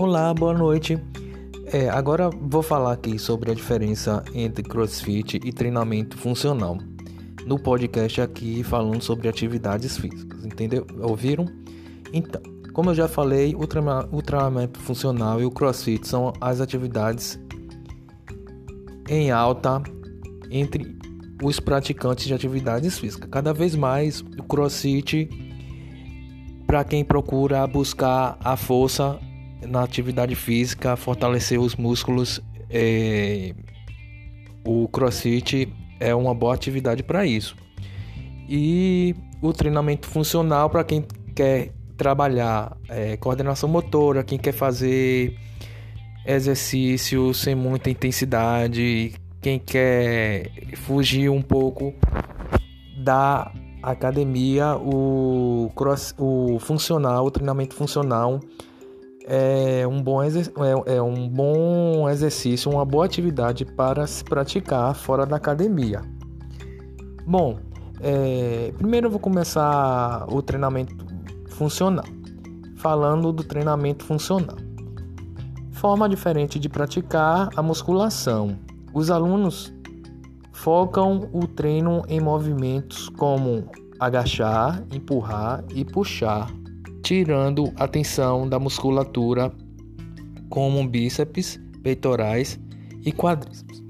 Olá, boa noite. É, agora vou falar aqui sobre a diferença entre CrossFit e treinamento funcional. No podcast aqui falando sobre atividades físicas, entendeu? Ouviram? Então, como eu já falei, o, o treinamento funcional e o CrossFit são as atividades em alta entre os praticantes de atividades físicas. Cada vez mais o CrossFit para quem procura buscar a força na atividade física, fortalecer os músculos, é, o CrossFit é uma boa atividade para isso. E o treinamento funcional para quem quer trabalhar é, coordenação motora, quem quer fazer exercício sem muita intensidade, quem quer fugir um pouco da academia, o, cross, o funcional, o treinamento funcional é um bom, é, é um bom exercício, uma boa atividade para se praticar fora da academia. Bom, é, primeiro eu vou começar o treinamento funcional, falando do treinamento funcional. Forma diferente de praticar a musculação. Os alunos focam o treino em movimentos como agachar, empurrar e puxar, tirando a da musculatura como bíceps, peitorais e quadríceps.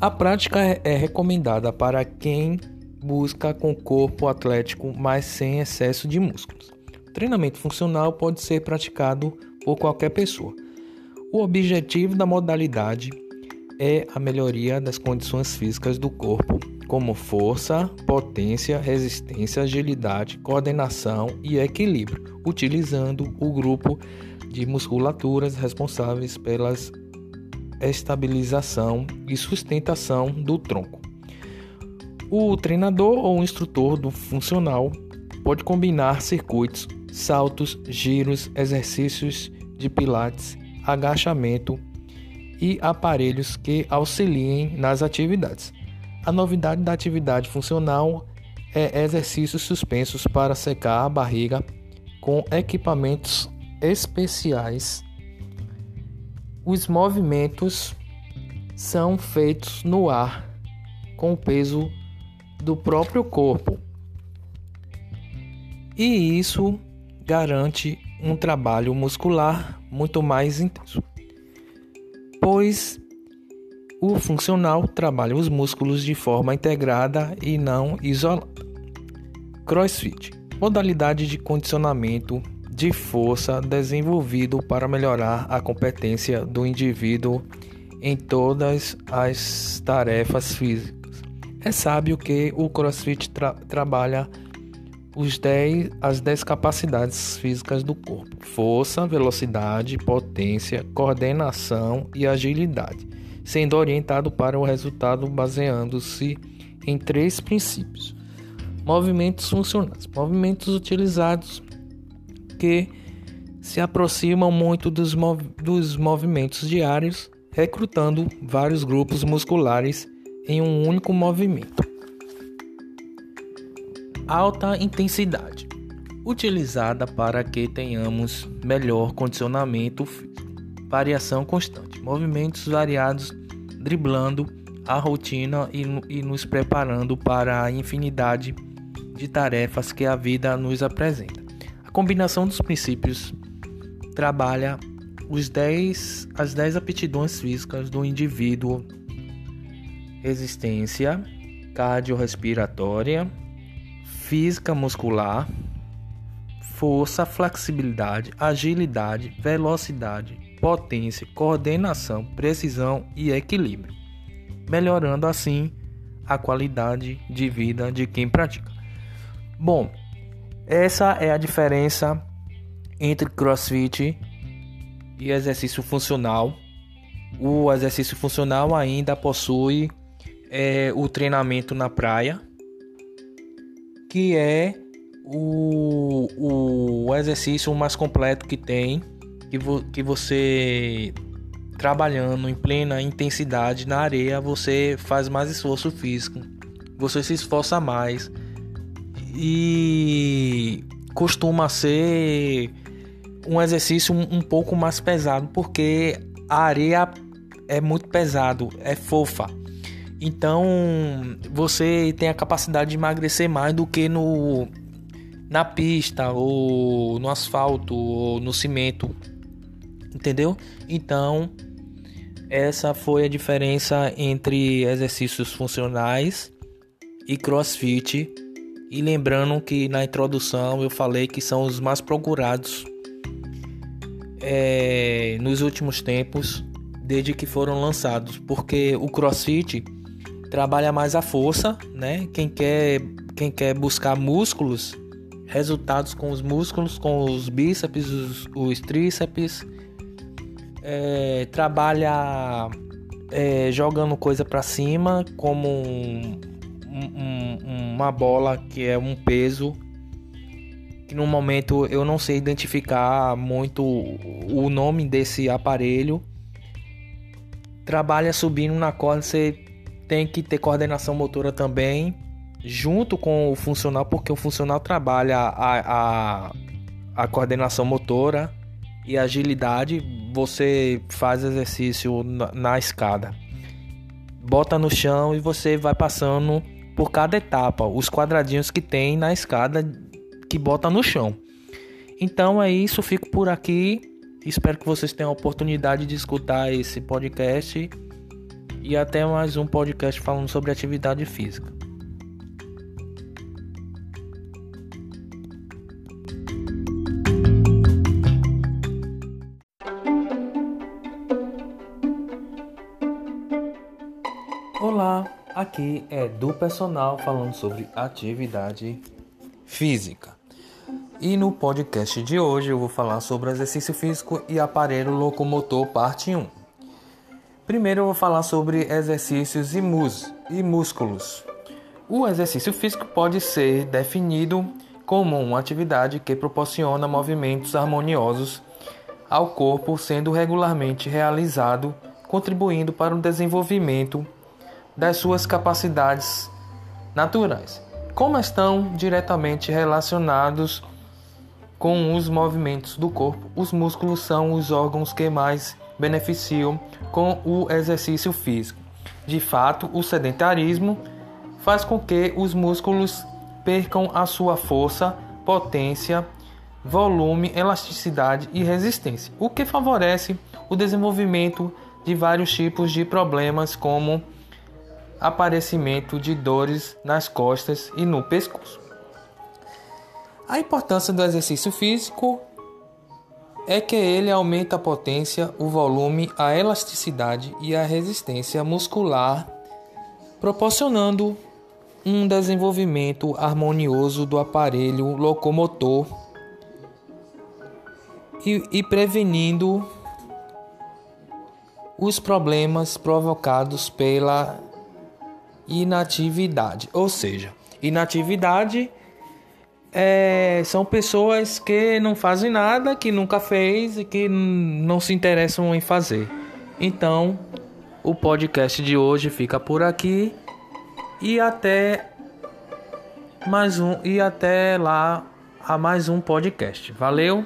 A prática é, é recomendada para quem busca com corpo atlético, mas sem excesso de músculos. O treinamento funcional pode ser praticado por qualquer pessoa. O objetivo da modalidade é a melhoria das condições físicas do corpo, como força, potência, resistência, agilidade, coordenação e equilíbrio, utilizando o grupo de musculaturas responsáveis pela estabilização e sustentação do tronco. O treinador ou instrutor do funcional pode combinar circuitos, saltos, giros, exercícios de pilates, agachamento, e aparelhos que auxiliem nas atividades. A novidade da atividade funcional é exercícios suspensos para secar a barriga com equipamentos especiais. Os movimentos são feitos no ar com o peso do próprio corpo. E isso garante um trabalho muscular muito mais intenso pois o funcional trabalha os músculos de forma integrada e não isolada. CrossFit modalidade de condicionamento de força desenvolvido para melhorar a competência do indivíduo em todas as tarefas físicas. É sábio que o CrossFit tra trabalha os 10, as 10 capacidades físicas do corpo: força, velocidade, potência, coordenação e agilidade, sendo orientado para o resultado baseando-se em três princípios: movimentos funcionais, movimentos utilizados que se aproximam muito dos, mov dos movimentos diários, recrutando vários grupos musculares em um único movimento alta intensidade, utilizada para que tenhamos melhor condicionamento físico, variação constante, movimentos variados, driblando a rotina e, e nos preparando para a infinidade de tarefas que a vida nos apresenta. A combinação dos princípios trabalha os 10, as 10 aptidões físicas do indivíduo: resistência cardiorrespiratória, física muscular, força, flexibilidade, agilidade, velocidade, potência, coordenação, precisão e equilíbrio, melhorando assim a qualidade de vida de quem pratica. Bom, essa é a diferença entre CrossFit e exercício funcional. O exercício funcional ainda possui é, o treinamento na praia, que é o, o exercício mais completo que tem, que, vo, que você trabalhando em plena intensidade na areia, você faz mais esforço físico, você se esforça mais e costuma ser um exercício um, pouco mais pesado, porque a areia é muito pesado, é fofa. Então você tem a capacidade de emagrecer mais do que no na pista ou no asfalto ou no cimento. Entendeu? Então essa foi a diferença entre exercícios funcionais e CrossFit. E lembrando que na introdução eu falei que são os mais procurados é, nos últimos tempos, desde que foram lançados, porque o CrossFit trabalha mais a força, né? Quem quer, quem quer buscar músculos, resultados com os músculos, com os bíceps, os, os tríceps, é, trabalha é, jogando coisa para cima, como um, um, uma bola que é um peso que no momento eu não sei identificar muito o nome desse aparelho. Trabalha subindo na corda, você tem que ter coordenação motora também, junto com o funcional, porque o funcional trabalha a, a, a coordenação motora e agilidade. Você faz exercício na, na escada, bota no chão e você vai passando por cada etapa, os quadradinhos que tem na escada que bota no chão. Então é isso, fico por aqui. Espero que vocês tenham a oportunidade de escutar esse podcast e até mais um podcast falando sobre atividade física. Olá, aqui é do personal falando sobre atividade física. E no podcast de hoje eu vou falar sobre exercício físico e aparelho locomotor, parte 1. Primeiro eu vou falar sobre exercícios e, mus e músculos. O exercício físico pode ser definido como uma atividade que proporciona movimentos harmoniosos ao corpo, sendo regularmente realizado, contribuindo para o desenvolvimento das suas capacidades naturais. Como estão diretamente relacionados com os movimentos do corpo, os músculos são os órgãos que mais beneficiam com o exercício físico. De fato, o sedentarismo faz com que os músculos percam a sua força, potência, volume, elasticidade e resistência, o que favorece o desenvolvimento de vários tipos de problemas, como aparecimento de dores nas costas e no pescoço. A importância do exercício físico é que ele aumenta a potência, o volume, a elasticidade e a resistência muscular, proporcionando um desenvolvimento harmonioso do aparelho locomotor e, e prevenindo os problemas provocados pela inatividade. Ou seja, inatividade é, são pessoas que não fazem nada, que nunca fez e que não se interessam em fazer. Então, o podcast de hoje fica por aqui e até mais um e até lá a mais um podcast. Valeu.